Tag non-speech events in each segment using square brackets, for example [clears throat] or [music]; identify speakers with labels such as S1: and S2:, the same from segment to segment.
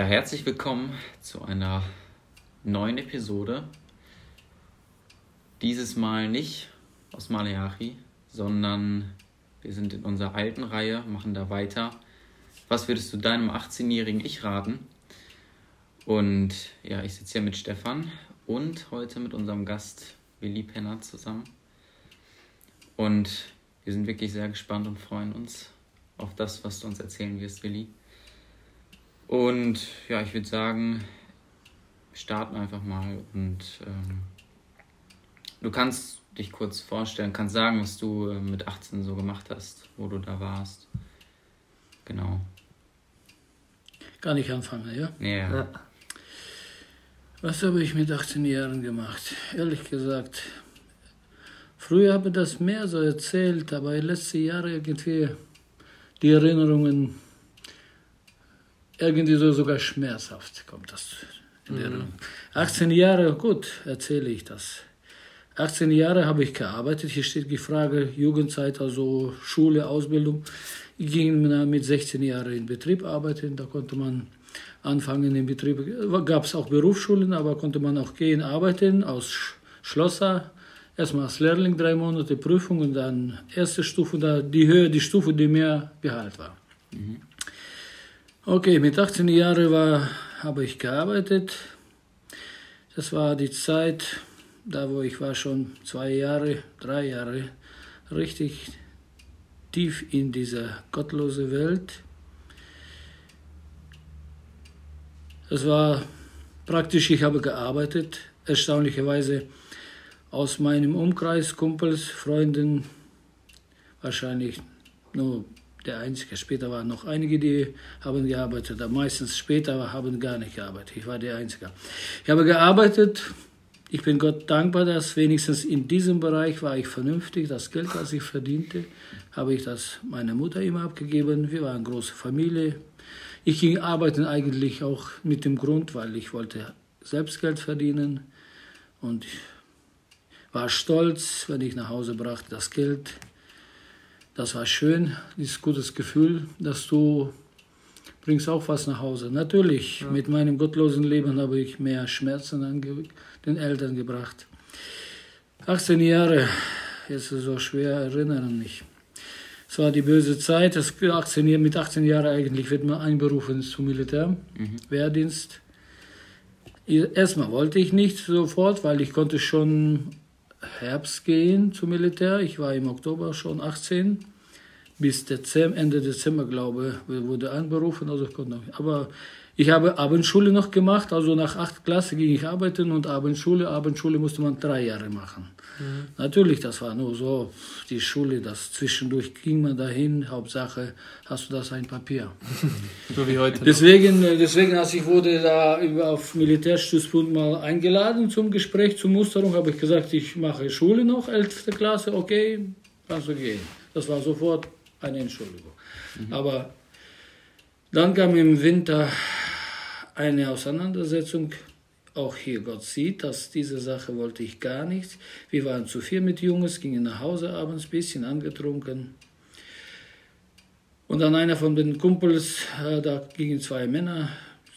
S1: Ja, herzlich willkommen zu einer neuen Episode. Dieses Mal nicht aus Maleachi, sondern wir sind in unserer alten Reihe, machen da weiter. Was würdest du deinem 18-jährigen Ich raten? Und ja, ich sitze hier mit Stefan und heute mit unserem Gast Willi Penner zusammen. Und wir sind wirklich sehr gespannt und freuen uns auf das, was du uns erzählen wirst, Willi. Und ja, ich würde sagen, wir starten einfach mal und ähm, du kannst dich kurz vorstellen, kannst sagen, was du äh, mit 18 so gemacht hast, wo du da warst. Genau.
S2: Kann ich anfangen, ja?
S1: Ja. ja.
S2: Was habe ich mit 18 Jahren gemacht? Ehrlich gesagt, früher habe ich das mehr so erzählt, aber in den letzten Jahren irgendwie die Erinnerungen irgendwie so sogar schmerzhaft kommt das in mhm. Erinnerung. 18 Jahre, gut, erzähle ich das. 18 Jahre habe ich gearbeitet. Hier steht die Frage Jugendzeit, also Schule, Ausbildung. Ich ging mit 16 Jahren in Betrieb arbeiten. Da konnte man anfangen im Betrieb. Gab es auch Berufsschulen, aber konnte man auch gehen arbeiten als Schlosser. Erstmal als Lehrling drei Monate Prüfung und dann erste Stufe, da die Höhe, die Stufe, die mehr Gehalt war. Mhm. Okay, mit 18 Jahren war, habe ich gearbeitet. Das war die Zeit, da wo ich war schon zwei Jahre, drei Jahre, richtig tief in dieser gottlosen Welt. Es war praktisch, ich habe gearbeitet, erstaunlicherweise aus meinem Umkreis, Kumpels, Freunden, wahrscheinlich nur der Einzige. Später waren noch einige, die haben gearbeitet, aber meistens später haben gar nicht gearbeitet. Ich war der Einzige. Ich habe gearbeitet. Ich bin Gott dankbar, dass wenigstens in diesem Bereich war ich vernünftig. Das Geld, das ich verdiente, habe ich das meiner Mutter immer abgegeben. Wir waren eine große Familie. Ich ging arbeiten eigentlich auch mit dem Grund, weil ich wollte selbst Geld verdienen und war stolz, wenn ich nach Hause brachte das Geld das war schön, dieses gutes Gefühl, dass du bringst auch was nach Hause. Natürlich, ja. mit meinem gottlosen Leben habe ich mehr Schmerzen an den Eltern gebracht. 18 Jahre, jetzt ist es so schwer erinnern mich. Es war die böse Zeit, das 18, mit 18 Jahren eigentlich wird man einberufen zum Militär, mhm. Wehrdienst. Erstmal wollte ich nicht sofort, weil ich konnte schon Herbst gehen zum Militär. Ich war im Oktober schon 18. Bis Dezember, Ende Dezember, glaube ich, wurde anberufen. Also ich konnte noch, aber ich habe Abendschule noch gemacht. Also nach 8 Klasse ging ich arbeiten und Abendschule. Abendschule musste man drei Jahre machen. Mhm. Natürlich, das war nur so die Schule, das zwischendurch ging man dahin. Hauptsache hast du das ein Papier. [laughs] so wie heute. Deswegen, äh, deswegen, als ich wurde da auf Militärstützpunkt mal eingeladen zum Gespräch, zur Musterung, habe ich gesagt, ich mache Schule noch, 11. Klasse, okay, kannst du gehen. Das war sofort eine Entschuldigung. Mhm. Aber dann kam im Winter eine Auseinandersetzung auch hier Gott sieht, dass diese Sache wollte ich gar nicht. Wir waren zu viel mit Jungs, gingen nach Hause abends, ein bisschen angetrunken. Und dann einer von den Kumpels, äh, da gingen zwei Männer,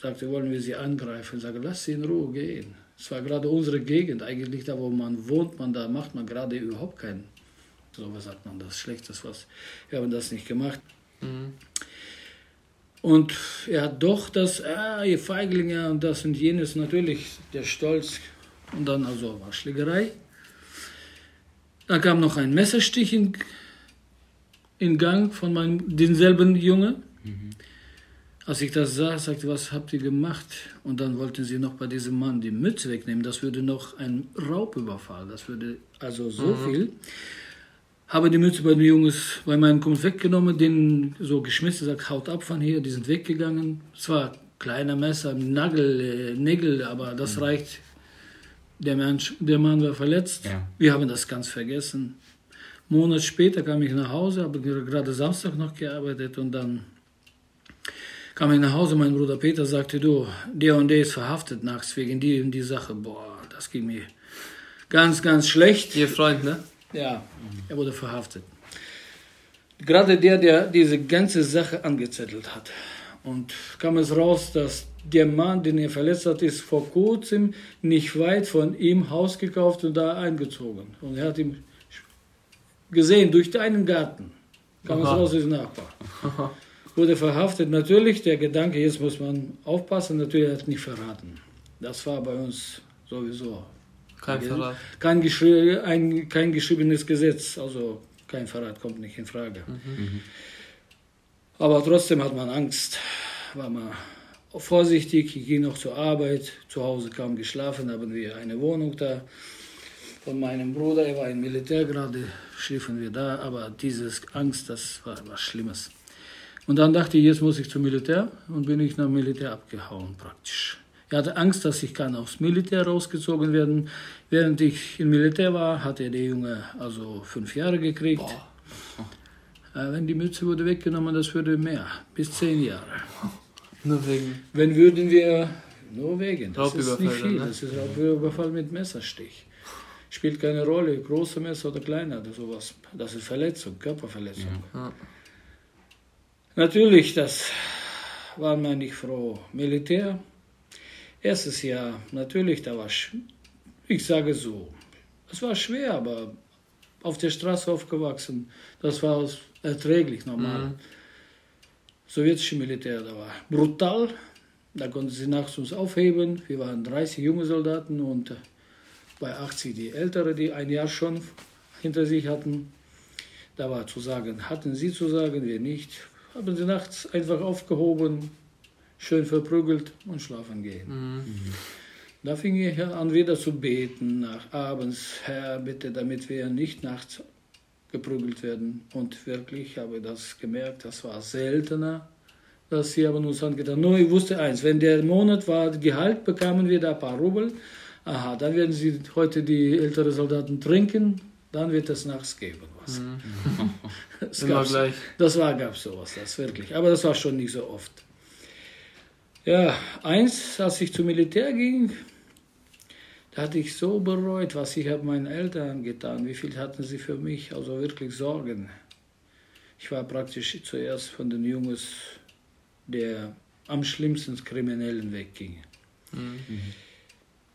S2: sagte, wollen wir sie angreifen? Ich sage, lass sie in Ruhe gehen. Es war gerade unsere Gegend, eigentlich da, wo man wohnt, man, da macht man gerade überhaupt keinen, so was sagt man, das Schlechtes was. Wir haben das nicht gemacht. Mhm. Und er hat doch das, ah, ihr Feiglinge und das und jenes, natürlich der Stolz. Und dann also war Schlägerei. Da kam noch ein Messerstich in, in Gang von meinem, denselben Junge. Mhm. Als ich das sah, sagte was habt ihr gemacht? Und dann wollten sie noch bei diesem Mann die Mütze wegnehmen. Das würde noch ein Raubüberfall, das würde also so mhm. viel habe die Mütze bei den Jungs, bei meinem Kumpel weggenommen, den so geschmissen, sagt, haut ab von hier, die sind weggegangen. Es war kleiner Messer, Nagel, äh, Nägel, aber das mhm. reicht. Der, Mensch, der Mann war verletzt. Ja. Wir haben das ganz vergessen. Monat später kam ich nach Hause, habe gerade Samstag noch gearbeitet und dann kam ich nach Hause. Mein Bruder Peter sagte, du, der und der ist verhaftet nachts wegen die und die Sache. Boah, das ging mir ganz, ganz schlecht.
S3: Ihr Freund, ne?
S2: Ja, er wurde verhaftet. Gerade der, der diese ganze Sache angezettelt hat. und kam es raus, dass der Mann, den er verletzt hat, ist vor kurzem nicht weit von ihm Haus gekauft und da eingezogen. Und er hat ihn gesehen durch deinen Garten. Kam es raus, ist Nachbar. Wurde verhaftet. Natürlich, der Gedanke, jetzt muss man aufpassen, natürlich hat nicht verraten. Das war bei uns sowieso.
S3: Kein Verrat.
S2: Kein, geschri ein, kein geschriebenes Gesetz, also kein Verrat kommt nicht in Frage. Mhm. Aber trotzdem hat man Angst, war man vorsichtig, ich ging noch zur Arbeit, zu Hause kaum geschlafen, haben wir eine Wohnung da von meinem Bruder, er war im Militär gerade, schliefen wir da, aber diese Angst, das war was Schlimmes. Und dann dachte ich, jetzt muss ich zum Militär und bin ich nach Militär abgehauen praktisch. Er hatte Angst, dass ich kann aus Militär rausgezogen werden. Während ich im Militär war, hatte der Junge also fünf Jahre gekriegt. Äh, wenn die Mütze wurde weggenommen, das würde mehr, bis zehn Jahre.
S3: Nur wegen.
S2: Wenn würden wir, nur wegen, das ist nicht viel, ne? das ist Raubüberfall mit Messerstich. Spielt keine Rolle, große Messer oder kleiner oder sowas. Das ist Verletzung, Körperverletzung. Ja. Natürlich, das war man nicht froh. Militär, erstes Jahr, natürlich, da war, ich sage so, es war schwer, aber auf der Straße aufgewachsen, das war erträglich, normal. Mhm sowjetische Militär da war. Brutal, da konnten sie nachts uns aufheben. Wir waren 30 junge Soldaten und äh, bei 80 die Ältere, die ein Jahr schon hinter sich hatten. Da war zu sagen, hatten sie zu sagen, wir nicht. Haben sie nachts einfach aufgehoben, schön verprügelt und schlafen gehen. Mhm. Da fing ich an, wieder zu beten, nach abends, Herr, bitte, damit wir nicht nachts geprügelt werden. Und wirklich habe ich das gemerkt, das war seltener, dass sie haben uns angetan. Nur ich wusste eins, wenn der Monat war, Gehalt, bekamen wir da ein paar Rubel. Aha, dann werden sie heute die älteren Soldaten trinken, dann wird es nachts geben was. Mhm. [laughs] Das, gleich. das war, gab sowas, das wirklich. Aber das war schon nicht so oft. Ja, eins, als ich zum Militär ging, da hatte ich so bereut, was ich habe meinen Eltern getan. Wie viel hatten sie für mich? Also wirklich Sorgen. Ich war praktisch zuerst von den Jungs, der am schlimmsten Kriminellen wegging. Mhm.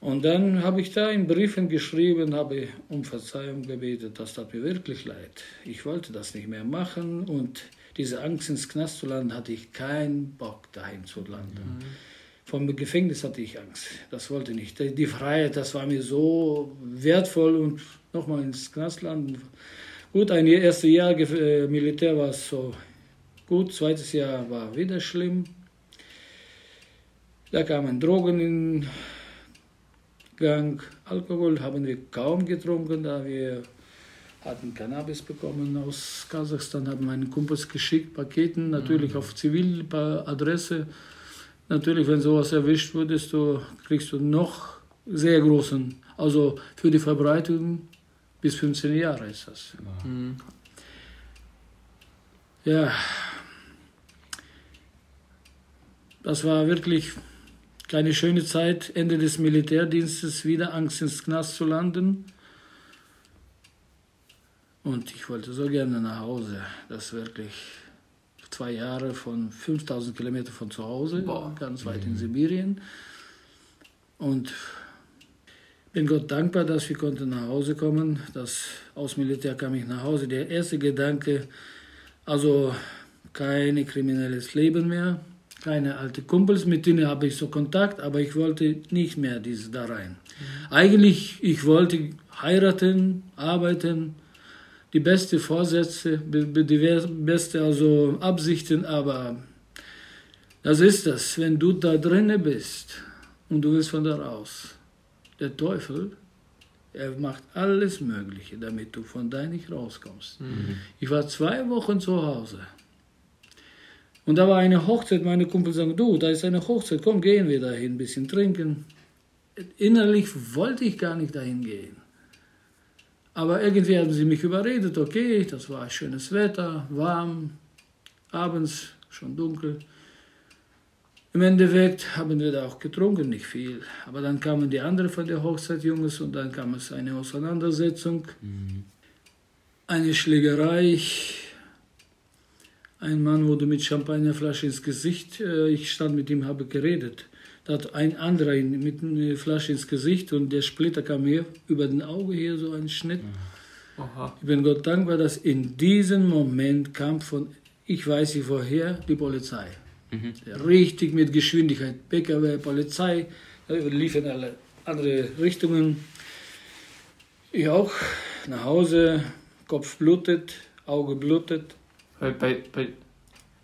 S2: Und dann habe ich da in Briefen geschrieben, habe um Verzeihung gebetet. Das tat mir wirklich leid. Ich wollte das nicht mehr machen und diese Angst ins Knast zu landen, hatte ich keinen Bock dahin zu landen. Mhm. Vom Gefängnis hatte ich Angst. Das wollte ich nicht. Die Freiheit, das war mir so wertvoll und nochmal ins Knast landen. Gut, ein erstes Jahr äh, Militär war es so gut, zweites Jahr war wieder schlimm. Da kamen Drogen in Gang. Alkohol haben wir kaum getrunken, da wir hatten Cannabis bekommen aus Kasachstan, haben meine Kumpels geschickt, Paketen, natürlich mhm. auf Ziviladresse. Natürlich, wenn sowas erwischt würdest, du kriegst du noch sehr großen, also für die Verbreitung bis 15 Jahre ist das. Mhm. Ja, das war wirklich keine schöne Zeit, Ende des Militärdienstes wieder Angst ins Knast zu landen. Und ich wollte so gerne nach Hause. Das wirklich zwei Jahre von 5000 Kilometern von zu Hause, Boah. ganz weit in mhm. Sibirien. Und bin Gott dankbar, dass wir konnten nach Hause kommen. Das aus Militär kam ich nach Hause. Der erste Gedanke, also kein kriminelles Leben mehr, keine alte Kumpels, mit denen habe ich so Kontakt, aber ich wollte nicht mehr diese da rein. Mhm. Eigentlich, ich wollte heiraten, arbeiten, die beste Vorsätze, die beste also Absichten, aber das ist das, wenn du da drinne bist und du willst von da raus. Der Teufel, er macht alles Mögliche, damit du von da nicht rauskommst. Mhm. Ich war zwei Wochen zu Hause. Und da war eine Hochzeit, meine Kumpel sagen, du, da ist eine Hochzeit, komm, gehen wir dahin, ein bisschen trinken. Innerlich wollte ich gar nicht dahin gehen. Aber irgendwie haben sie mich überredet, okay, das war schönes Wetter, warm, abends schon dunkel. Im Endeffekt haben wir da auch getrunken, nicht viel. Aber dann kamen die anderen von der Hochzeit, Jungs, und dann kam es eine Auseinandersetzung, mhm. eine Schlägerei. Ein Mann wurde mit Champagnerflasche ins Gesicht. äh, Ich stand mit ihm, habe geredet. Da hat ein anderer ihn mit einer Flasche ins Gesicht und der Splitter kam mir über den Auge hier so ein Schnitt.
S3: Oha.
S2: Ich bin Gott dankbar, dass in diesem Moment kam von, ich weiß nicht woher, die Polizei. Richtig mit Geschwindigkeit. PKW, Polizei, da lief in alle andere Richtungen. Ich auch nach Hause, Kopf blutet, Auge blutet.
S3: Bei, bei, bei,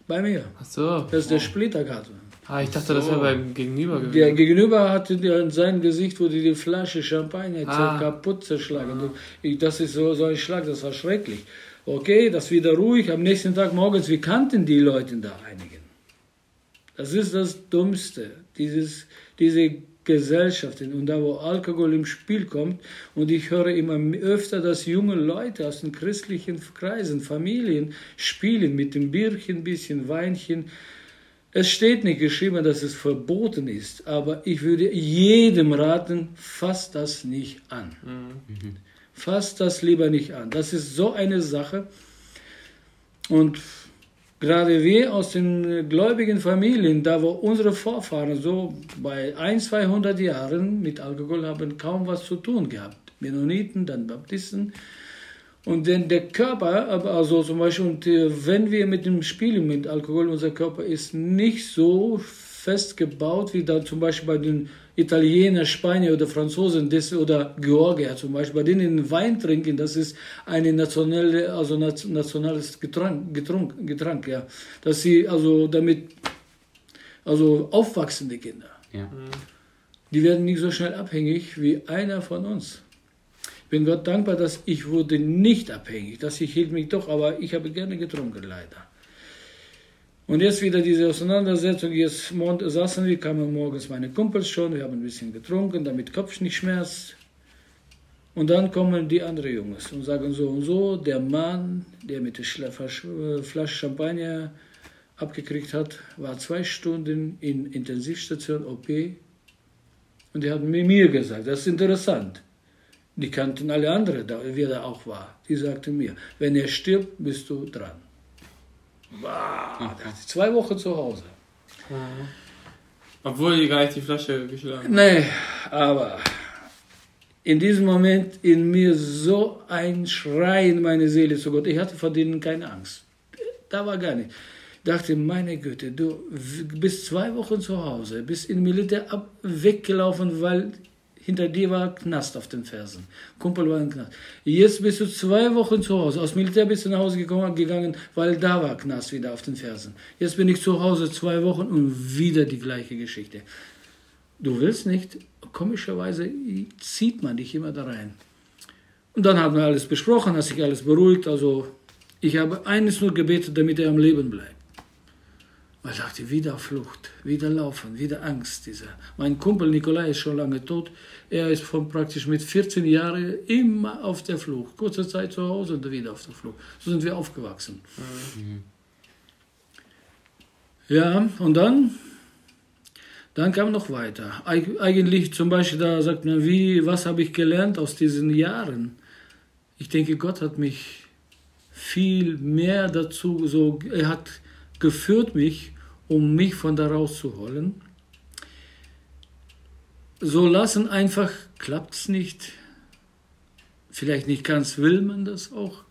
S2: Bei mir.
S3: ach so.
S2: Das ist der Splitter gerade.
S3: Ah, ich dachte, das wäre beim Gegenüber gewesen.
S2: Der Gegenüber hatte in seinem Gesicht wurde die Flasche Champagner
S3: Ah.
S2: kaputt zerschlagen. Ich, das ist so, so ein Schlag, das war schrecklich. Okay, das wieder ruhig. Am nächsten Tag morgens, wir kannten die Leute da einigen. Das ist das Dummste, dieses, diese Gesellschaften und da, wo Alkohol im Spiel kommt. Und ich höre immer öfter, dass junge Leute aus den christlichen Kreisen, Familien spielen mit dem Bierchen, bisschen Weinchen. Es steht nicht geschrieben, dass es verboten ist, aber ich würde jedem raten, fasst das nicht an. Fasst das lieber nicht an. Das ist so eine Sache. Und gerade wir aus den gläubigen Familien, da wo unsere Vorfahren so bei 1, 200 Jahren mit Alkohol haben kaum was zu tun gehabt. Mennoniten, dann Baptisten. Und denn der Körper, also zum Beispiel, und äh, wenn wir mit dem Spielen mit Alkohol, unser Körper ist nicht so fest gebaut wie da zum Beispiel bei den Italiener, Spanier oder Franzosen das, oder Georgier zum Beispiel, bei denen Wein trinken, das ist eine nationale, also nat- nationales Getränk, Getrunk, Getränk, ja, dass sie also damit, also aufwachsende Kinder,
S1: Ja.
S2: die werden nicht so schnell abhängig wie einer von uns. Ich bin Gott dankbar, dass ich wurde nicht abhängig, dass ich hielt mich doch, aber ich habe gerne getrunken, leider. Und jetzt wieder diese Auseinandersetzung. Jetzt saßen wir, kamen morgens meine Kumpels schon, wir haben ein bisschen getrunken, damit Kopf nicht schmerzt. Und dann kommen die anderen Jungs und sagen so und so, der Mann, der mit der äh, Flasche Champagner abgekriegt hat, war zwei Stunden in Intensivstation OP und er hat mir gesagt, das ist interessant. Die kannten alle anderen, wer da auch war. Die sagten mir, wenn er stirbt, bist du dran. Wow, zwei Wochen zu Hause.
S3: Obwohl die gar nicht die Flasche geschlagen haben.
S2: Nee, aber in diesem Moment in mir so ein Schrei in meine Seele zu Gott. Ich hatte vor denen keine Angst. Da war gar nicht. Dachte, meine Güte, du bist zwei Wochen zu Hause, bist im Militär ab, weggelaufen, weil hinter dir war Knast auf den Fersen. Kumpel war im Knast. Jetzt bist du zwei Wochen zu Hause. Aus Militär bist du nach Hause gekommen, gegangen, weil da war Knast wieder auf den Fersen. Jetzt bin ich zu Hause zwei Wochen und wieder die gleiche Geschichte. Du willst nicht, komischerweise zieht man dich immer da rein. Und dann haben wir alles besprochen, hat sich alles beruhigt. Also ich habe eines nur gebetet, damit er am Leben bleibt. Ich dachte, wieder Flucht, wieder Laufen, wieder Angst. Dieser. Mein Kumpel Nikolai ist schon lange tot. Er ist von praktisch mit 14 Jahren immer auf der Flucht. Kurze Zeit zu Hause und wieder auf der Flucht. So sind wir aufgewachsen. Ja, und dann dann kam noch weiter. Eig eigentlich zum Beispiel, da sagt man, wie, was habe ich gelernt aus diesen Jahren? Ich denke, Gott hat mich viel mehr dazu, so, er hat geführt mich, um mich von da rauszuholen. So lassen einfach, klappt es nicht. Vielleicht nicht ganz will man das auch.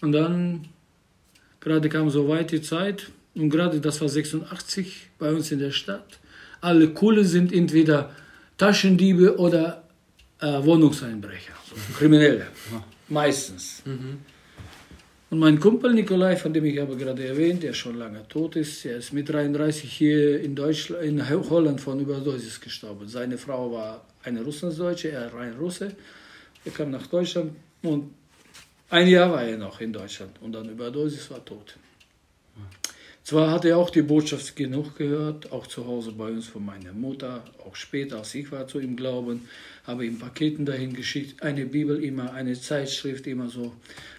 S2: Und dann, gerade kam so weit die Zeit, und gerade das war 86 bei uns in der Stadt. Alle Kohle sind entweder Taschendiebe oder äh, Wohnungseinbrecher, so Kriminelle, meistens. Und mein Kumpel Nikolai, von dem ich habe gerade erwähnt, der schon lange tot ist, er ist mit 33 hier in Deutschland, in Holland von Überdosis gestorben. Seine Frau war eine Russlandsdeutsche, er rein Russe. Er kam nach Deutschland und ein Jahr war er noch in Deutschland und dann Überdosis war tot. Zwar hat er auch die Botschaft genug gehört, auch zu Hause bei uns von meiner Mutter, auch später, als ich war zu ihm glauben, habe ihm Paketen dahin geschickt, eine Bibel immer, eine Zeitschrift immer so,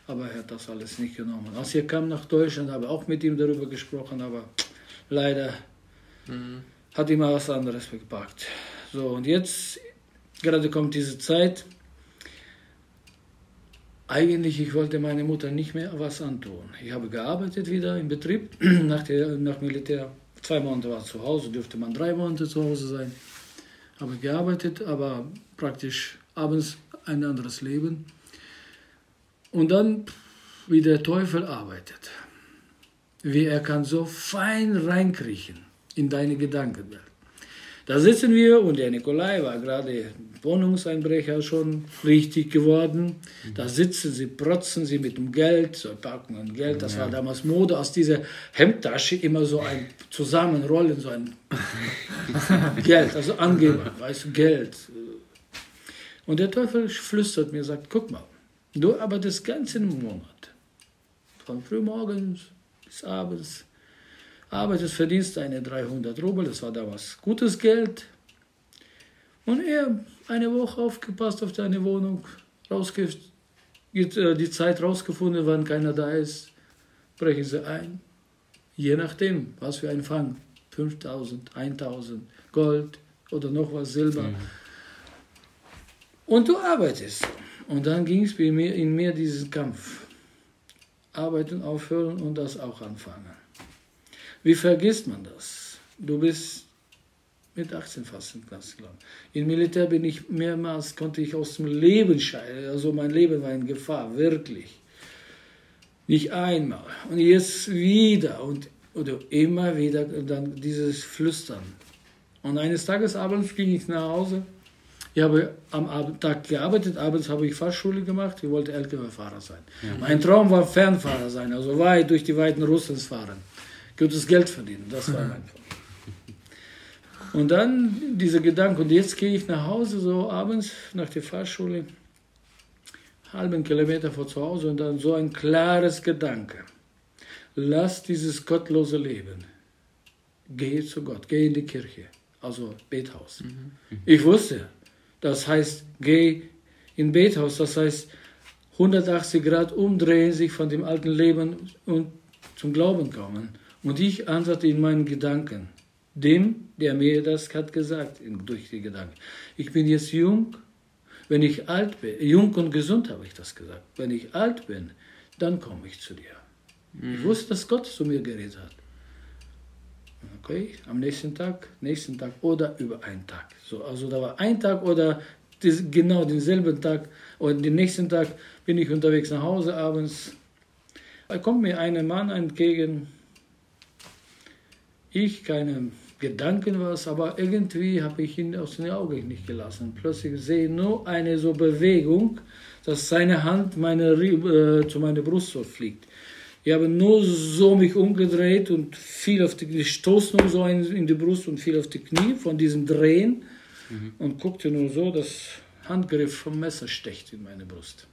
S2: aber er hat das alles nicht genommen. Als er kam nach Deutschland, habe ich auch mit ihm darüber gesprochen, aber leider hat ihm was anderes gepackt. So, und jetzt, gerade kommt diese Zeit, eigentlich, ich wollte meiner Mutter nicht mehr was antun. Ich habe gearbeitet wieder im Betrieb, [clears throat] nach, der, nach Militär. Zwei Monate war zu Hause, dürfte man drei Monate zu Hause sein. Habe gearbeitet, aber praktisch abends ein anderes Leben. Und dann, wie der Teufel arbeitet. Wie er kann so fein reinkriechen in deine Gedankenwelt. Da sitzen wir und der Nikolai war gerade Wohnungseinbrecher schon richtig geworden. Da sitzen sie, protzen sie mit dem Geld, so packen Geld. Das war damals Mode, aus dieser Hemdtasche immer so ein Zusammenrollen, so ein [laughs] Geld, also Angeber, weißt du, Geld. Und der Teufel flüstert mir, sagt, guck mal, du aber das ganze Monat, von frühmorgens bis abends, arbeitest, verdienst deine 300 Rubel, das war damals gutes Geld. Und er eine Woche aufgepasst auf deine Wohnung, rausge äh, die Zeit rausgefunden, wann keiner da ist, brechen sie ein. Je nachdem, was für ein Fang. 5000, 1000, Gold oder noch was, Silber. Mhm. Und du arbeitest. Und dann ging es in mir diesen Kampf. Arbeiten aufhören und das auch anfangen. Wie vergisst man das? Du bist mit 18 fast in gelangt. Im Militär bin ich mehrmals, konnte ich aus dem Leben scheiden. Also mein Leben war in Gefahr, wirklich. Nicht einmal. Und jetzt wieder und oder immer wieder dann dieses Flüstern. Und eines Tages abends ging ich nach Hause. Ich habe am Tag gearbeitet, abends habe ich Fahrschule gemacht. Ich wollte LKW-Fahrer sein. Ja. Mein Traum war Fernfahrer sein, also weit durch die Weiten Russlands fahren gutes Geld verdienen. Das war mein. Und dann dieser Gedanke, und jetzt gehe ich nach Hause, so abends nach der Fahrschule, halben Kilometer vor zu Hause, und dann so ein klares Gedanke. Lass dieses gottlose Leben. Geh zu Gott, geh in die Kirche, also Bethaus. Mhm. Ich wusste, das heißt, geh in Bethaus, das heißt 180 Grad umdrehen, sich von dem alten Leben und zum Glauben kommen. Und ich antworte in meinen Gedanken, dem, der mir das hat gesagt, durch die Gedanken. Ich bin jetzt jung, wenn ich alt bin, jung und gesund habe ich das gesagt. Wenn ich alt bin, dann komme ich zu dir. Mhm. Ich wusste, dass Gott zu mir geredet hat. Okay, am nächsten Tag, nächsten Tag oder über einen Tag. So, also da war ein Tag oder das, genau denselben Tag oder den nächsten Tag bin ich unterwegs nach Hause abends. Da kommt mir ein Mann entgegen, ich keine Gedanken was, aber irgendwie habe ich ihn aus den Augen nicht gelassen. Plötzlich sehe ich nur eine so Bewegung, dass seine Hand meine, äh, zu meiner Brust so fliegt. Ich habe nur so mich umgedreht und fiel auf die, nur so in, in die Brust und fiel auf die Knie von diesem Drehen mhm. und guckte nur so, dass Handgriff vom Messer stecht in meine Brust.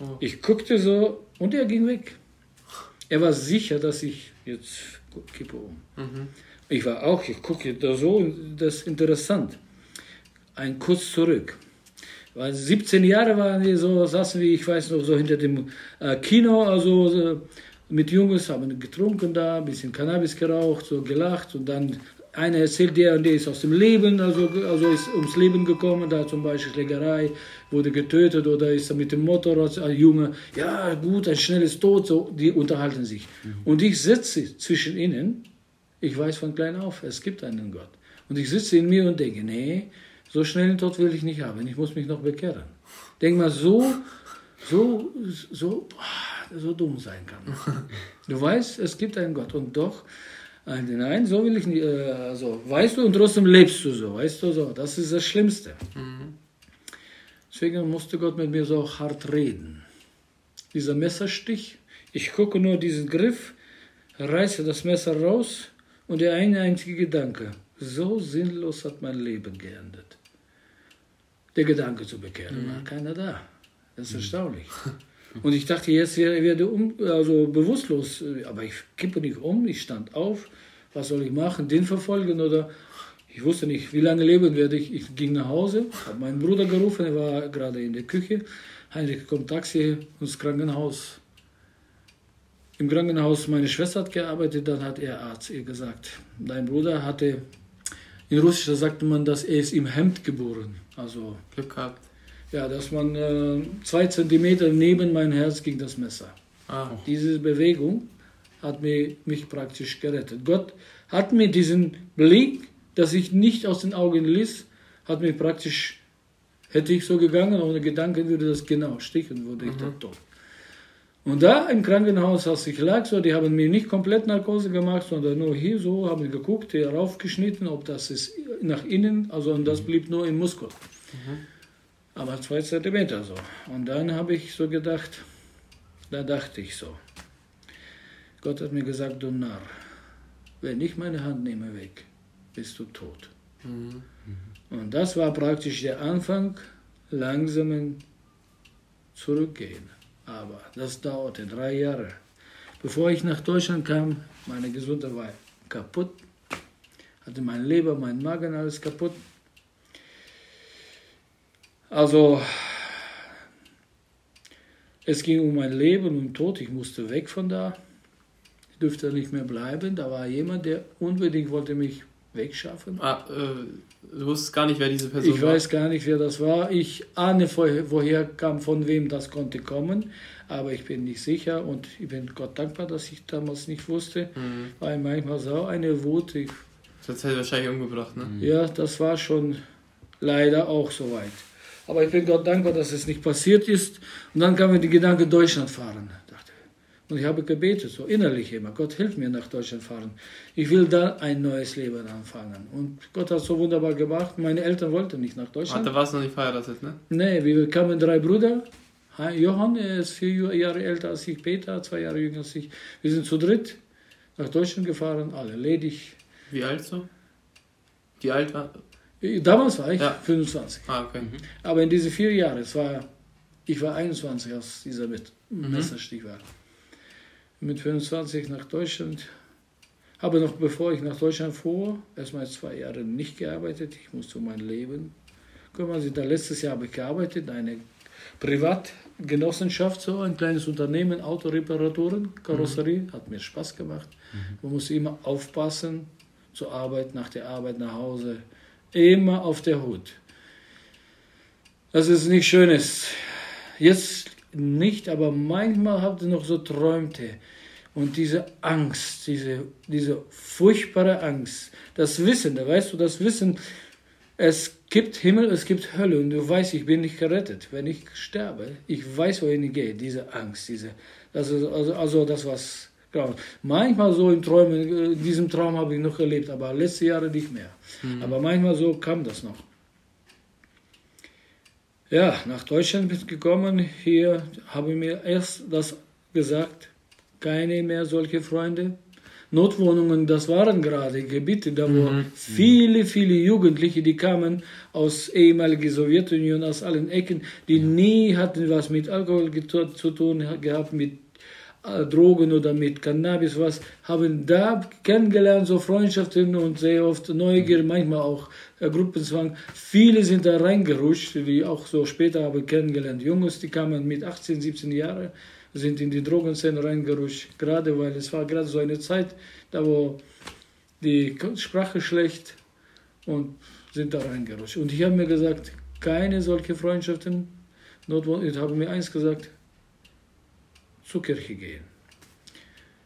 S2: Oh. Ich guckte so und er ging weg. Er war sicher, dass ich jetzt kippe um. Mhm. Ich war auch, ich gucke da so, das ist interessant. Ein kurz zurück. Weil 17 Jahre waren wir so, saßen wir, ich weiß noch, so hinter dem äh, Kino, also äh, mit Jungs, haben getrunken da, ein bisschen Cannabis geraucht, so gelacht und dann einer erzählt, der und der ist aus dem Leben, also, also ist ums Leben gekommen, da zum Beispiel Schlägerei, wurde getötet oder ist mit dem Motorrad, ein Junge, ja gut, ein schnelles Tod, so, die unterhalten sich. Mhm. Und ich sitze zwischen ihnen, ich weiß von klein auf, es gibt einen Gott. Und ich sitze in mir und denke, nee, so schnellen Tod will ich nicht haben, ich muss mich noch bekehren. Denk mal, so, so, so, so dumm sein kann. [laughs] Du weißt, es gibt einen Gott und doch Nein, so will ich nicht. Äh, also, weißt du, und trotzdem lebst du so, weißt du so. Das ist das Schlimmste. Mhm. Deswegen musste Gott mit mir so hart reden. Dieser Messerstich, ich gucke nur diesen Griff, reiße das Messer raus und der eine einzige Gedanke, so sinnlos hat mein Leben geendet. Der Gedanke zu bekehren, mhm. war keiner da. Das ist mhm. erstaunlich. [laughs] Und ich dachte, jetzt werde um, also bewusstlos, aber ich kippe nicht um, ich stand auf, was soll ich machen, den verfolgen oder ich wusste nicht, wie lange leben werde ich. Ich ging nach Hause, habe meinen Bruder gerufen, er war gerade in der Küche. Heinrich kommt Taxi ins Krankenhaus. Im Krankenhaus, meine Schwester hat gearbeitet, dann hat er Arzt ihr gesagt, dein Bruder hatte, in Russisch sagte man, dass er ist im Hemd geboren. Also
S3: Glück gehabt.
S2: Ja, dass man äh, zwei Zentimeter neben mein Herz ging das Messer.
S3: Ah.
S2: Diese Bewegung hat mir, mich praktisch gerettet. Gott hat mir diesen Blick, dass ich nicht aus den Augen ließ, hat mir praktisch, hätte ich so gegangen, ohne Gedanken würde das genau stichen, würde ich dann tot. Und da im Krankenhaus, als ich lag, so, die haben mir nicht komplett Narkose gemacht, sondern nur hier so, haben geguckt, hier raufgeschnitten, ob das ist nach innen, also und das blieb nur im Muskel. Aber zwei Zentimeter so. Und dann habe ich so gedacht, da dachte ich so, Gott hat mir gesagt, du Narr, wenn ich meine Hand nehme weg, bist du tot. Und das war praktisch der Anfang langsamen Zurückgehen. Aber das dauerte drei Jahre. Bevor ich nach Deutschland kam, meine Gesundheit war kaputt. Hatte mein Leber, mein Magen, alles kaputt. Also, es ging um mein Leben und Tod. Ich musste weg von da. Ich durfte nicht mehr bleiben. Da war jemand, der unbedingt wollte mich wegschaffen.
S3: Ah, äh, du wusstest gar nicht, wer diese Person
S2: Ich
S3: war.
S2: weiß gar nicht, wer das war. Ich ahne, woher woher kam, von wem das konnte kommen, aber ich bin nicht sicher und ich bin Gott dankbar, dass ich damals nicht wusste,
S3: Mhm.
S2: weil manchmal so eine Wut, ich,
S3: Das hätte wahrscheinlich umgebracht, ne?
S2: ja, das war schon leider auch so weit. Aber ich bin Gott dankbar, dass es nicht passiert ist. Und dann kam mir die Gedanke, Deutschland fahren. Und ich habe gebetet, so innerlich immer, Gott hilf mir nach Deutschland fahren. Ich will da ein neues Leben anfangen. Und Gott hat so wunderbar gemacht. Meine Eltern wollten nicht nach Deutschland.
S3: da warst du noch nicht verheiratet, ne?
S2: Nee, wir kamen drei Brüder. Ha- Johann ist vier Jahre älter als ich, Peter zwei Jahre jünger als ich. Wir sind zu dritt nach Deutschland gefahren, alle ledig.
S3: Wie alt so? Wie alt war?
S2: Damals war ich
S3: Ja.
S2: 25.
S3: Ah, okay.
S2: Aber in diese vier Jahre, es war, ich war 21, als dieser Messerstich war. Mit 25 nach Deutschland. Habe noch, bevor ich nach Deutschland fuhr, erstmal zwei Jahre nicht gearbeitet. Ich musste um mein Leben kümmern. Sie da letztes Jahr habe ich gearbeitet, eine Privatgenossenschaft, so ein kleines Unternehmen, Autoreparaturen, Karosserie, hat mir Spaß gemacht. Man muss immer aufpassen, zur Arbeit, nach der Arbeit, nach Hause, immer auf der Hut. Das ist nicht Schönes. Jetzt nicht, aber manchmal habt ihr noch so Träumte. Und diese Angst, diese, diese furchtbare Angst, das Wissen, da weißt du, das Wissen, es gibt Himmel, es gibt Hölle und du weißt, ich bin nicht gerettet. Wenn ich sterbe, ich weiß, wohin ich gehe. Diese Angst, diese, das also, also das, was graut. Manchmal so in Träumen, äh, in diesem Traum habe ich noch erlebt, aber letzte Jahre nicht mehr. Aber manchmal so kam das noch. Ja, nach Deutschland bin ich gekommen. Hier habe ich mir erst das gesagt, keine mehr solche Freunde. Notwohnungen, das waren gerade Gebiete, da wo viele, viele Jugendliche, die kamen aus ehemaliger Sowjetunion, aus allen Ecken, die nie hatten was mit Alkohol zu tun gehabt, mit Drogen oder mit Cannabis, was, haben da kennengelernt, so Freundschaften und sehr oft Neugier, manchmal auch äh, Gruppenzwang. Viele sind da reingerutscht, die auch so später habe ich kennengelernt. Jungs, die kamen mit 18, 17 Jahren, sind in die Drogenszene reingerutscht, gerade weil es war gerade so eine Zeit, da wo die Sprache schlecht und sind da reingerutscht. Und ich habe mir gesagt, keine solche Freundschaften, ich habe mir eins gesagt, zur Kirche gehen.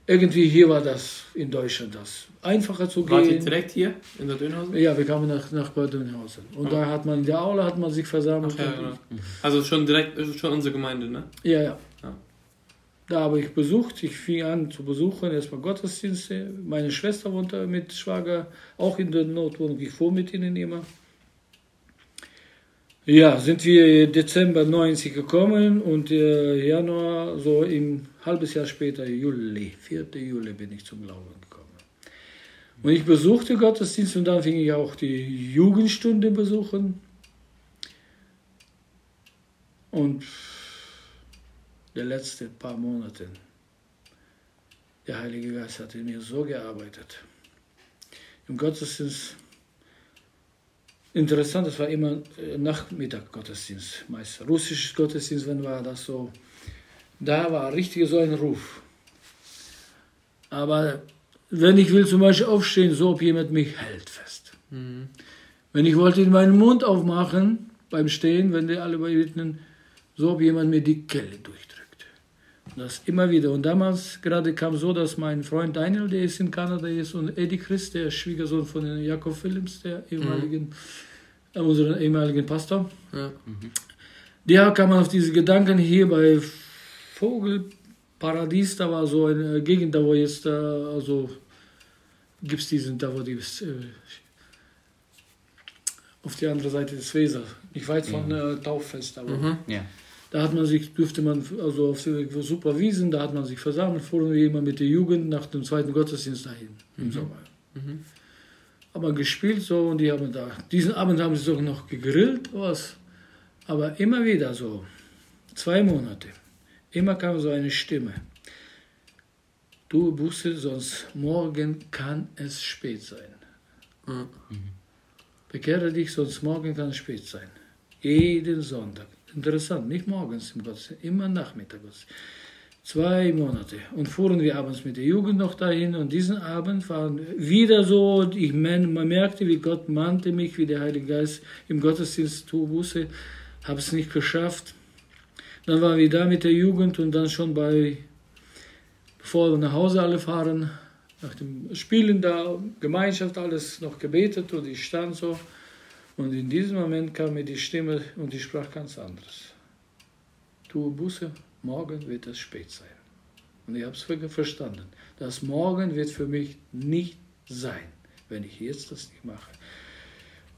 S2: Irgendwie hier war das in Deutschland das einfacher zu
S3: Wart
S2: gehen.
S3: direkt hier in der Dönhausen?
S2: Ja, wir kamen nach, nach Bad Dönhausen. Und da hat man in der Aula hat man sich versammelt.
S3: Ach, ja, genau. Also schon direkt, also schon unsere Gemeinde, ne?
S2: ja, ja.
S3: Ja.
S2: Da habe ich besucht, ich fing an zu besuchen, erstmal Gottesdienste. Meine Schwester wohnte mit Schwager auch in der Notwohnung, ich fuhr mit ihnen immer. Ja, sind wir Dezember 90 gekommen und äh, Januar, so im halbes Jahr später, Juli, 4. Juli bin ich zum Glauben gekommen. Und ich besuchte Gottesdienst und dann fing ich auch die Jugendstunde besuchen. Und der letzte paar Monate, der Heilige Geist hat in mir so gearbeitet. Im Gottesdienst, interessant, es war immer äh, Nachmittag Gottesdienst, meist russisches Gottesdienst, wenn war das so, da war richtig so ein Ruf. Aber wenn ich will zum Beispiel aufstehen, so ob jemand mich hält fest.
S3: Mhm.
S2: Wenn ich wollte meinen Mund aufmachen, beim Stehen, wenn die alle beten, so ob jemand mir die Kelle durchdrückt. Das immer wieder. Und damals gerade kam so, dass mein Freund Daniel, der ist in Kanada ist, und Eddie Christ, der Schwiegersohn von Jakob Phillips, der ehemaligen, äh, unseren ehemaligen Pastor,
S3: Ja.
S2: der kam auf diese Gedanken hier bei Vogelparadies, da war so eine Gegend, da wo jetzt, äh, also gibt es diesen, da wo die, äh, auf die andere Seite des Weser, nicht weit von äh, Tauffest, aber
S3: Mhm.
S1: Ja.
S2: Da hat man sich, durfte man, also auf super Wiesen, da hat man sich versammelt, fuhren wir immer mit der Jugend nach dem zweiten Gottesdienst dahin im Sommer.
S3: Mhm.
S2: Aber gespielt so und die haben da, diesen Abend haben sie sogar noch gegrillt, was, aber immer wieder so, zwei Monate, immer kam so eine Stimme. Du Busse, sonst morgen kann es spät sein.
S3: Ja.
S2: Bekehre dich, sonst morgen kann es spät sein. Jeden Sonntag. Interessant, nicht morgens im Gottesdienst, immer nachmittags. Zwei Monate. Und fuhren wir abends mit der Jugend noch dahin. Und diesen Abend waren wieder so, ich mein, man merkte, wie Gott mahnte mich, wie der Heilige Geist im Gottesdienst, tu Buße, habe es nicht geschafft. Dann waren wir da mit der Jugend und dann schon bei, bevor wir nach Hause alle fahren, nach dem Spielen da, Gemeinschaft, alles noch gebetet und ich stand so. Und in diesem Moment kam mir die Stimme und die sprach ganz anderes. Tue Buße, morgen wird es spät sein. Und ich habe es verstanden. Das Morgen wird für mich nicht sein, wenn ich jetzt das nicht mache.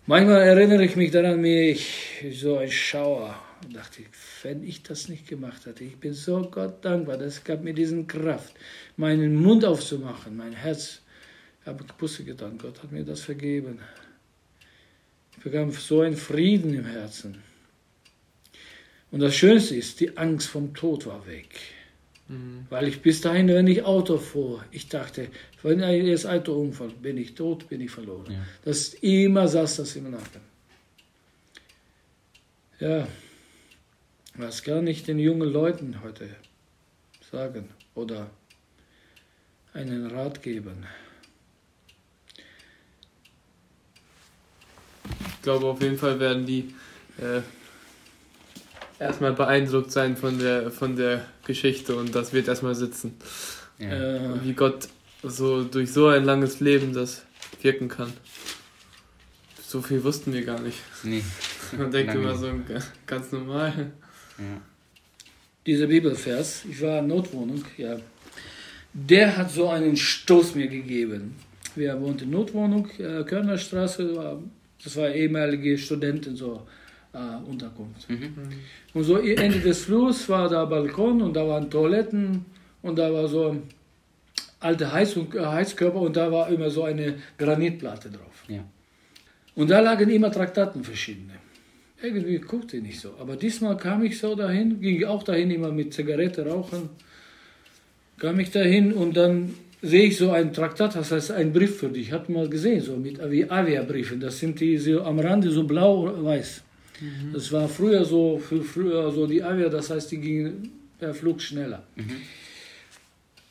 S2: Manchmal erinnere ich mich daran, mir ich so ein Schauer. Und dachte ich, wenn ich das nicht gemacht hatte, ich bin so Gott dankbar, das gab mir diesen Kraft, meinen Mund aufzumachen, mein Herz. Ich habe Buße getan, Gott hat mir das vergeben. Ich bekam so einen Frieden im Herzen. Und das Schönste ist, die Angst vom Tod war weg.
S3: Mhm.
S2: Weil ich bis dahin, wenn ich Auto fuhr, ich dachte, wenn das Auto umfällt, bin ich tot, bin ich verloren.
S1: Ja.
S2: Das immer saß das im Nacken. Ja, was kann ich den jungen Leuten heute sagen oder einen Rat geben?
S3: Glaube, auf jeden Fall werden die äh, erstmal beeindruckt sein von der, von der Geschichte und das wird erstmal sitzen.
S1: Ja.
S2: Äh,
S3: Wie Gott so durch so ein langes Leben das wirken kann. So viel wussten wir gar nicht.
S1: nee. [laughs]
S3: Man denkt
S1: Lange.
S3: immer so ga- ganz normal.
S1: Ja.
S2: dieser Bibelvers, ich war in Notwohnung, ja, der hat so einen Stoß mir gegeben. Wir wohnten in Notwohnung, äh, Körnerstraße, war- das war ehemalige Studenten so äh, Unterkunft.
S1: Mhm.
S2: Und so Ende des Flurs war da Balkon und da waren Toiletten und da war so ein alter Heizung, äh, Heizkörper und da war immer so eine Granitplatte drauf.
S1: Ja.
S2: Und da lagen immer Traktaten verschiedene. Irgendwie guckte ich nicht so. Aber diesmal kam ich so dahin, ging ich auch dahin immer mit Zigarette rauchen. Kam ich dahin und dann sehe ich so ein Traktat, das heißt ein Brief für dich. Ich habe mal gesehen, so mit wie Avia-Briefen. Das sind die so am Rande so blau-weiß. Das war früher so, für früher so die Avia, das heißt, die gingen per Flug schneller.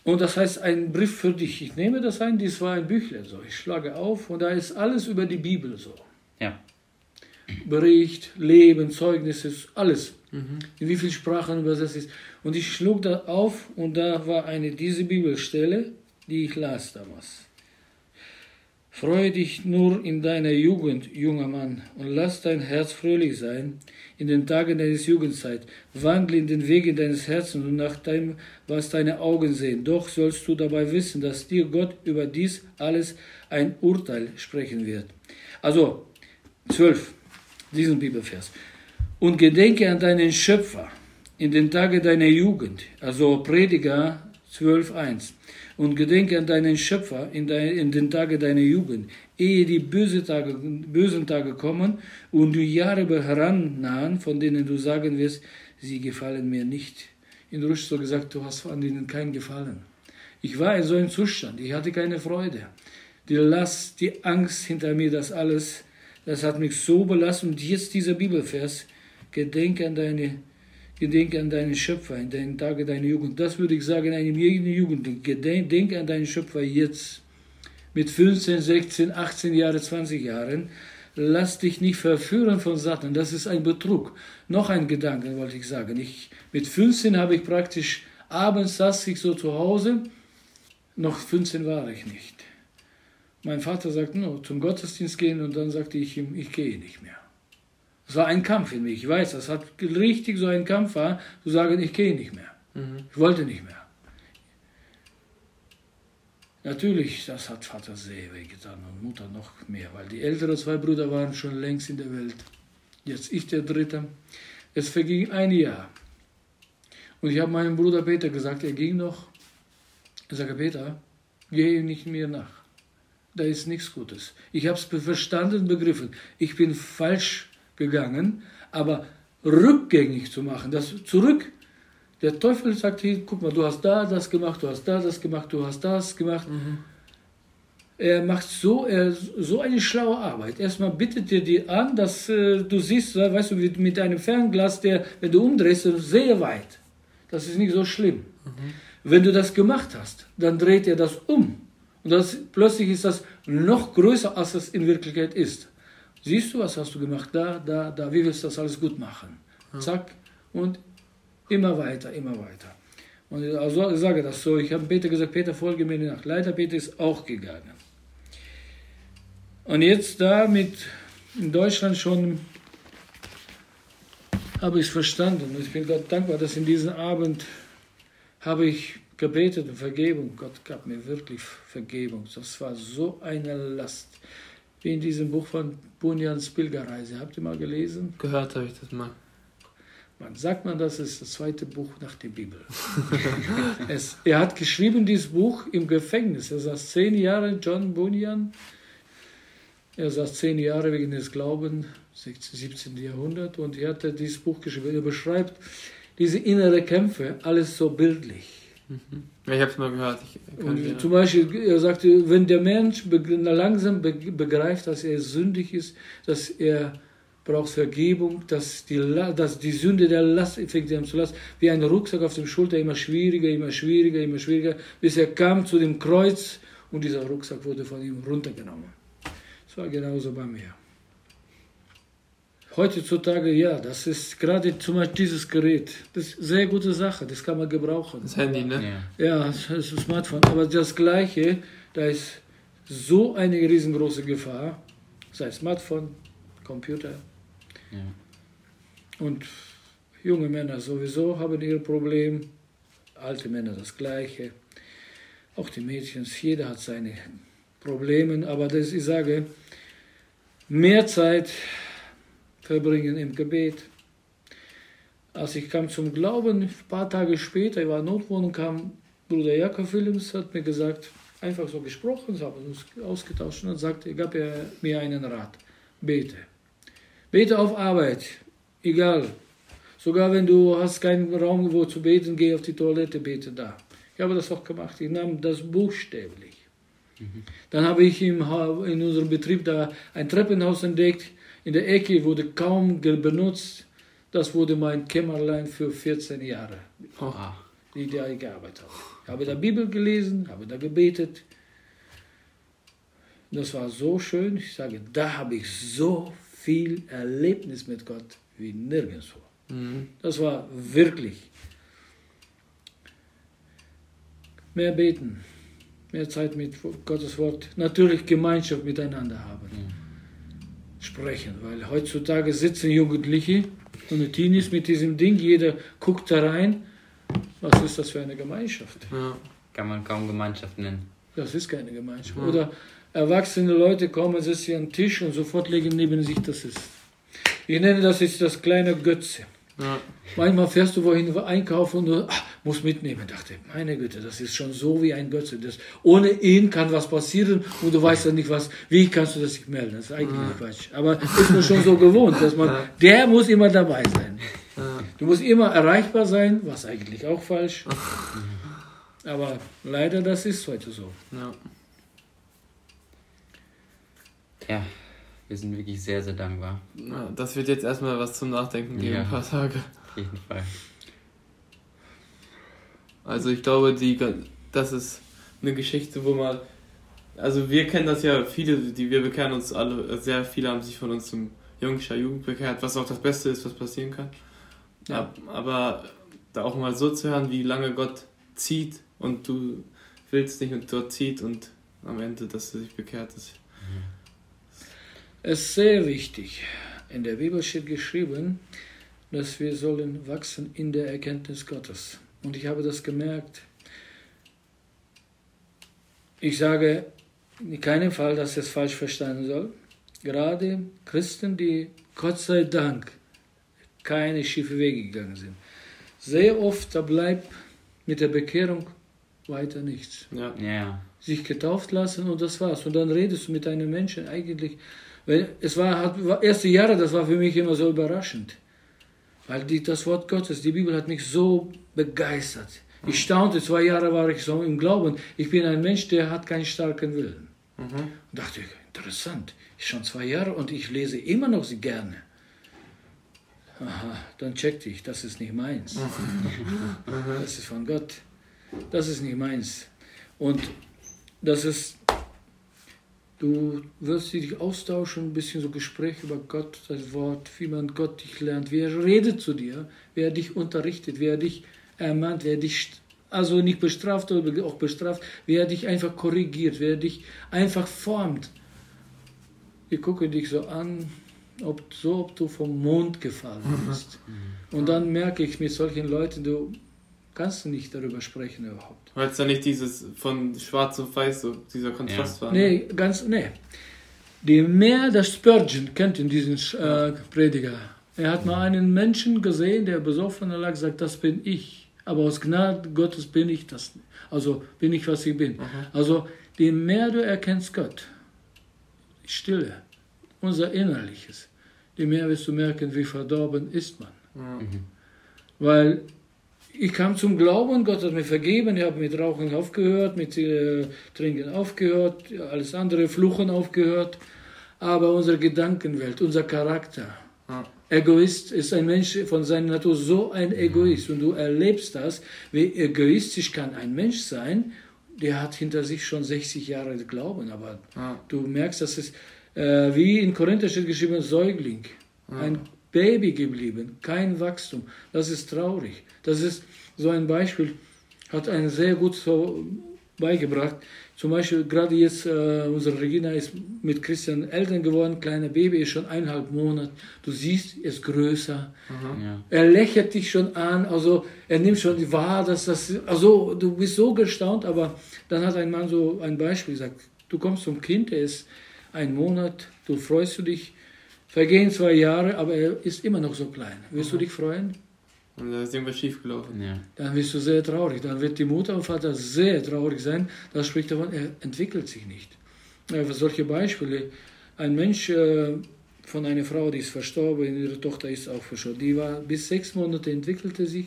S2: Und das heißt, ein Brief für dich. Ich nehme das ein, dies war ein Büchlein so. Ich schlage auf und da ist alles über die Bibel so.
S1: Ja.
S2: Bericht, Leben, Zeugnisse, alles.
S3: Mhm.
S2: In wie vielen Sprachen übersetzt ist. Und ich schlug da auf und da war eine diese Bibelstelle, die ich las damals. Freue dich nur in deiner Jugend, junger Mann, und lass dein Herz fröhlich sein in den Tagen deines Jugendzeit. Wandle in den Wegen deines Herzens und nach dem, was deine Augen sehen. Doch sollst du dabei wissen, dass dir Gott über dies alles ein Urteil sprechen wird. Also, 12, diesen Bibelvers. Und gedenke an deinen Schöpfer in den Tagen deiner Jugend. Also Prediger 12.1. Und gedenke an deinen Schöpfer in, dein, in den Tagen deiner Jugend, ehe die böse Tage, bösen Tage kommen und die Jahre herannahen, von denen du sagen wirst, sie gefallen mir nicht. In Rusch so gesagt, du hast an ihnen keinen Gefallen. Ich war in so einem Zustand, ich hatte keine Freude. Die Last, die Angst hinter mir, das alles, das hat mich so belastet. Und jetzt dieser Bibelvers, gedenke an deine Gedenke an deinen Schöpfer in den Tagen deiner Jugend. Das würde ich sagen einem jeden Jugendlichen. Gedenke an deinen Schöpfer jetzt. Mit 15, 16, 18 Jahren, 20 Jahren lass dich nicht verführen von Satan. Das ist ein Betrug. Noch ein Gedanke wollte ich sagen. Ich, mit 15 habe ich praktisch, abends saß ich so zu Hause, noch 15 war ich nicht. Mein Vater sagt, no, zum Gottesdienst gehen und dann sagte ich ihm, ich gehe nicht mehr. Es war ein Kampf in mir. Ich weiß, das hat richtig so ein Kampf war, zu sagen, ich gehe nicht mehr. Mhm. Ich wollte nicht mehr. Natürlich, das hat Vater sehr wehgetan und Mutter noch mehr, weil die älteren zwei Brüder waren schon längst in der Welt. Jetzt ich der Dritte. Es verging ein Jahr. Und ich habe meinem Bruder Peter gesagt, er ging noch. Ich sage, Peter, gehe nicht mehr nach. Da ist nichts Gutes. Ich habe es verstanden, begriffen. Ich bin falsch gegangen, aber rückgängig zu machen, das zurück der Teufel sagt, hier, guck mal, du hast da das gemacht, du hast da das gemacht, du hast das gemacht. Mhm. Er macht so, er, so eine schlaue Arbeit. Erstmal bittet er dir an, dass äh, du siehst, weißt du, mit einem Fernglas, der, wenn du umdrehst, sehr weit. Das ist nicht so schlimm. Mhm. Wenn du das gemacht hast, dann dreht er das um. Und das, plötzlich ist das noch größer, als es in Wirklichkeit ist. Siehst du, was hast du gemacht? Da, da, da. Wie willst du das alles gut machen? Mhm. Zack. Und Immer weiter, immer weiter. Und also ich sage das so, ich habe Peter gesagt, Peter, folge mir nach. Leider Peter ist auch gegangen. Und jetzt da mit in Deutschland schon habe ich es verstanden. Und ich bin Gott dankbar, dass in diesem Abend habe ich gebetet um Vergebung. Gott gab mir wirklich Vergebung. Das war so eine Last. Wie in diesem Buch von Bunjans Pilgerreise. Habt ihr mal gelesen?
S3: Gehört habe ich das mal.
S2: Man sagt man, das ist das zweite Buch nach der Bibel. [laughs] es, er hat geschrieben dieses Buch im Gefängnis. Er saß zehn Jahre, John Bunyan. Er saß zehn Jahre wegen des Glaubens, 16, 17. Jahrhundert, und er hat dieses Buch geschrieben. Er beschreibt diese innere Kämpfe, alles so bildlich.
S3: Mhm. Ich habe es mal gehört.
S2: Und zum Beispiel, er sagte, wenn der Mensch langsam begreift, dass er sündig ist, dass er braucht Vergebung, dass die, dass die Sünde der Last fängt ihm zu lassen, wie ein Rucksack auf dem Schulter, immer schwieriger, immer schwieriger, immer schwieriger, bis er kam zu dem Kreuz und dieser Rucksack wurde von ihm runtergenommen. Das war genauso bei mir. Heutzutage, ja, das ist gerade zum Beispiel dieses Gerät. Das ist eine sehr gute Sache, das kann man gebrauchen.
S3: Das Handy, ne?
S2: Ja, ja das ist ein Smartphone. Aber das Gleiche, da ist so eine riesengroße Gefahr, sei Smartphone, Computer, ja. Und junge Männer sowieso haben ihr Problem, alte Männer das Gleiche. Auch die Mädchen, jeder hat seine Probleme, aber das, ich sage, mehr Zeit verbringen im Gebet. Als ich kam zum Glauben, ein paar Tage später, ich war in Notwohnung, kam Bruder Jakob Willems, hat mir gesagt, einfach so gesprochen, haben uns ausgetauscht und dann sagte, gab er mir einen Rat, bete. Bete auf Arbeit, egal. Sogar wenn du hast keinen Raum, wo zu beten, geh auf die Toilette, bete da. Ich habe das auch gemacht. Ich nahm das buchstäblich. Mhm. Dann habe ich im, in unserem Betrieb da ein Treppenhaus entdeckt. In der Ecke wurde kaum benutzt. Das wurde mein Kämmerlein für 14 Jahre, oh. die da ich gearbeitet habe. Ich habe da Bibel gelesen, habe da gebetet. Das war so schön. Ich sage, da habe ich so viel Erlebnis mit Gott wie nirgendwo. Mhm. Das war wirklich mehr beten, mehr Zeit mit Gottes Wort, natürlich Gemeinschaft miteinander haben, mhm. Sprechen, weil heutzutage sitzen Jugendliche und Teenies mit diesem Ding, jeder guckt da rein. Was ist das für eine Gemeinschaft?
S1: Ja. Kann man kaum Gemeinschaft nennen.
S2: Das ist keine Gemeinschaft. Ja. Oder Erwachsene Leute kommen, sitzen an den Tisch und sofort legen neben sich das ist. Ich nenne das jetzt das kleine Götze. Ja. Manchmal fährst du wohin einkaufen und du ach, musst mitnehmen. Ich dachte, meine Güte, das ist schon so wie ein Götze. Das, ohne ihn kann was passieren und du weißt dann nicht was. Wie kannst du das nicht melden? Das ist eigentlich ja. Quatsch. Aber ist mir schon so gewohnt, dass man, ja. der muss immer dabei sein. Du musst immer erreichbar sein, was eigentlich auch falsch. Aber leider, das ist heute so. Ja.
S1: Wir sind wirklich sehr, sehr dankbar.
S3: Ja, das wird jetzt erstmal was zum Nachdenken geben, ja, ein paar Tage.
S1: Auf jeden Fall.
S3: Also ich glaube, die, das ist eine Geschichte, wo man also wir kennen das ja, viele, die wir bekehren uns alle, sehr viele haben sich von uns zum jüngster Jugend bekehrt, was auch das Beste ist, was passieren kann. Ja. Aber da auch mal so zu hören, wie lange Gott zieht und du willst nicht und dort zieht und am Ende, dass du dich bekehrt ist.
S2: Es ist sehr wichtig. In der Bibel steht geschrieben, dass wir sollen wachsen in der Erkenntnis Gottes. Und ich habe das gemerkt. Ich sage in keinem Fall, dass es falsch verstanden soll. Gerade Christen, die Gott sei Dank keine schiefe Wege gegangen sind. Sehr oft, da bleibt mit der Bekehrung weiter nichts.
S1: Ja. ja.
S2: Sich getauft lassen und das war's. Und dann redest du mit einem Menschen eigentlich, weil es war, hat, erste Jahre, das war für mich immer so überraschend. Weil die, das Wort Gottes, die Bibel hat mich so begeistert. Ich staunte, zwei Jahre war ich so im Glauben. Ich bin ein Mensch, der hat keinen starken Willen. Mhm. Und dachte ich, interessant, ist schon zwei Jahre und ich lese immer noch sie gerne. Aha, dann checkte ich, das ist nicht meins. Das ist von Gott. Das ist nicht meins. Und das ist, du wirst dich austauschen, ein bisschen so Gespräch über Gott, das Wort, wie man Gott dich lernt, wer redet zu dir, wer dich unterrichtet, wer dich ermahnt, wer dich also nicht bestraft oder auch bestraft, wer dich einfach korrigiert, wer dich einfach formt. Ich gucke dich so an, ob, so ob du vom Mond gefallen mhm. bist. Und dann merke ich mit solchen Leuten, du kannst nicht darüber sprechen überhaupt.
S3: Weil es da nicht dieses von schwarz und weiß, so dieser Kontrast ja. war.
S2: Nee, ne? ganz, nee. Die mehr das Spurgeon kennt in diesen äh, Prediger. Er hat mal einen Menschen gesehen, der besoffen lag, und sagt, das bin ich. Aber aus Gnade Gottes bin ich das. Also bin ich, was ich bin. Aha. Also je mehr du erkennst Gott, Stille, unser Innerliches, je mehr wirst du merken, wie verdorben ist man. Mhm. Weil ich kam zum Glauben, Gott hat mir vergeben, ich habe mit Rauchen aufgehört, mit äh, Trinken aufgehört, alles andere, Fluchen aufgehört. Aber unsere Gedankenwelt, unser Charakter, ja. Egoist ist ein Mensch von seiner Natur so ein Egoist und du erlebst das, wie egoistisch kann ein Mensch sein, der hat hinter sich schon 60 Jahre Glauben, aber ja. du merkst, dass es äh, wie in Korinther steht geschrieben, Säugling, ja. ein Baby geblieben, kein Wachstum. Das ist traurig. Das ist so ein Beispiel, hat einen sehr gut so beigebracht. Zum Beispiel gerade jetzt, äh, unsere Regina ist mit Christian Eltern geworden, kleiner Baby ist schon eineinhalb Monate. Du siehst, er ist größer. Ja. Er lächelt dich schon an, also er nimmt schon wahr, dass das, also du bist so gestaunt, aber dann hat ein Mann so ein Beispiel gesagt, du kommst zum Kind, er ist ein Monat, du freust du dich, vergehen zwei Jahre, aber er ist immer noch so klein. Wirst Aha. du dich freuen?
S3: Und da ist irgendwas schiefgelaufen.
S2: Ja. Dann wirst du sehr traurig. Dann wird die Mutter und Vater sehr traurig sein. Das spricht davon, er entwickelt sich nicht. Ja, solche Beispiele. Ein Mensch äh, von einer Frau, die ist verstorben, ihre Tochter ist auch verstorben. Die war bis sechs Monate entwickelte sich.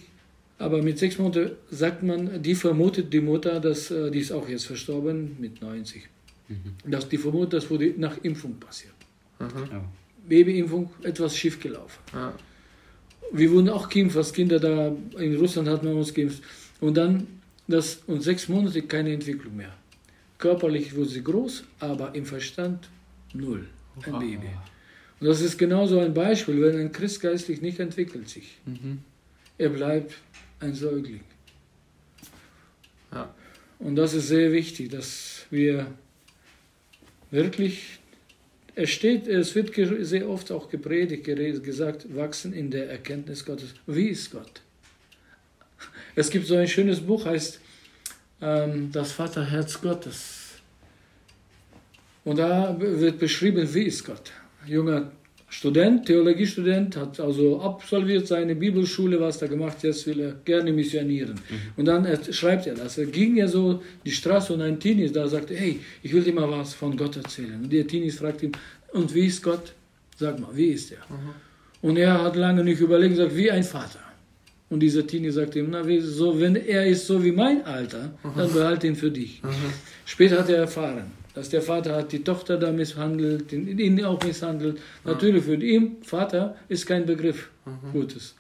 S2: Aber mit sechs Monaten sagt man, die vermutet die Mutter, dass äh, die ist auch jetzt verstorben mit 90. Mhm. Dass die vermutet, das wurde nach Impfung passiert. Mhm. Ja. Babyimpfung etwas schiefgelaufen. Ja wir wurden auch geimpft, was Kinder da in Russland hat man uns geimpft. Und dann, das, und sechs Monate keine Entwicklung mehr. Körperlich wurde sie groß, aber im Verstand null. Ein oh. Baby. Und das ist genauso ein Beispiel, wenn ein Christ geistlich nicht entwickelt sich. Mhm. Er bleibt ein Säugling. Ja. Und das ist sehr wichtig, dass wir wirklich es steht, es wird sehr oft auch gepredigt, gesagt, wachsen in der Erkenntnis Gottes. Wie ist Gott? Es gibt so ein schönes Buch, heißt ähm, Das Vaterherz Gottes. Und da wird beschrieben, wie ist Gott. Junger Student, Theologiestudent, hat also absolviert seine Bibelschule, was er gemacht, jetzt will er gerne missionieren. Mhm. Und dann er, schreibt er das. Er ging ja so die Straße und ein Teenie da sagte, hey, ich will dir mal was von Gott erzählen. Und der Teenie fragt ihn, und wie ist Gott? Sag mal, wie ist er? Mhm. Und er hat lange nicht überlegt sagt, wie ein Vater. Und dieser Teenie sagt ihm, na, so, wenn er ist so wie mein Alter, dann behalte ihn für dich. Mhm. Später hat er erfahren, dass der Vater hat die Tochter da misshandelt, ihn auch misshandelt. Ja. Natürlich für ihn, Vater ist kein Begriff mhm. Gutes.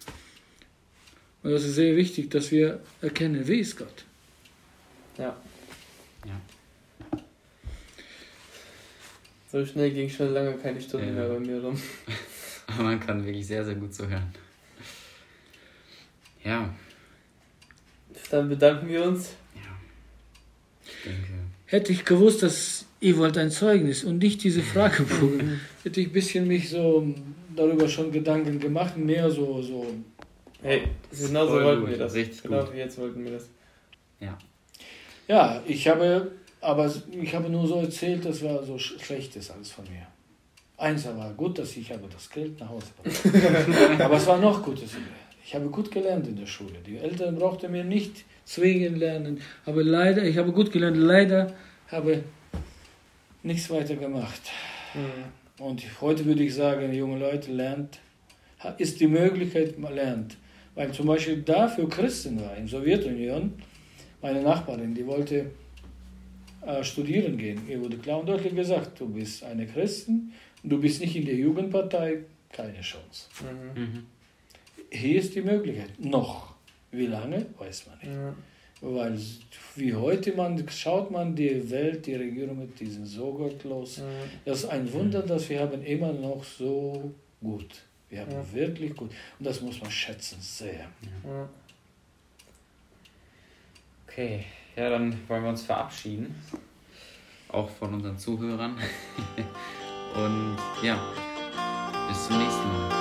S2: Und das ist sehr wichtig, dass wir erkennen, wie ist Gott. Ja. ja.
S3: So schnell ging schon lange keine Stunde ja. mehr bei mir rum. [laughs]
S1: Aber man kann wirklich sehr, sehr gut zuhören. Ja.
S3: Dann bedanken wir uns. Ja.
S2: Ich denke. Hätte ich gewusst, dass ihr wollt ein Zeugnis und nicht diese Fragebogen, [laughs] hätte ich ein bisschen mich so darüber schon Gedanken gemacht, mehr so. so hey, genau so wollten gut, wir das. Richtig genau gut. wie jetzt wollten wir das. Ja. Ja, ich habe, aber ich habe nur so erzählt, das war so schlechtes alles von mir. Eins war gut, dass ich habe das Geld nach Hause bekommen. [laughs] aber es war noch Gutes. Ich habe gut gelernt in der Schule. Die Eltern brauchten mir nicht zwingen lernen. Aber leider, ich habe gut gelernt, leider habe nichts weiter gemacht. Mhm. Und heute würde ich sagen, junge Leute, lernt, ist die Möglichkeit, man lernt. Weil zum Beispiel da für Christen war, in der Sowjetunion, meine Nachbarin, die wollte äh, studieren gehen. Ihr wurde klar und deutlich gesagt, du bist eine Christin, du bist nicht in der Jugendpartei, keine Chance. Mhm. Mhm. Hier ist die Möglichkeit, noch. Wie lange, weiß man nicht. Ja. Weil wie heute man schaut man die Welt, die Regierung, die sind so gottlos. Ja. Das ist ein Wunder, dass wir haben immer noch so gut. Wir haben ja. wirklich gut. Und das muss man schätzen, sehr. Ja.
S1: Okay, ja, dann wollen wir uns verabschieden. Auch von unseren Zuhörern. [laughs] Und ja, bis zum nächsten Mal.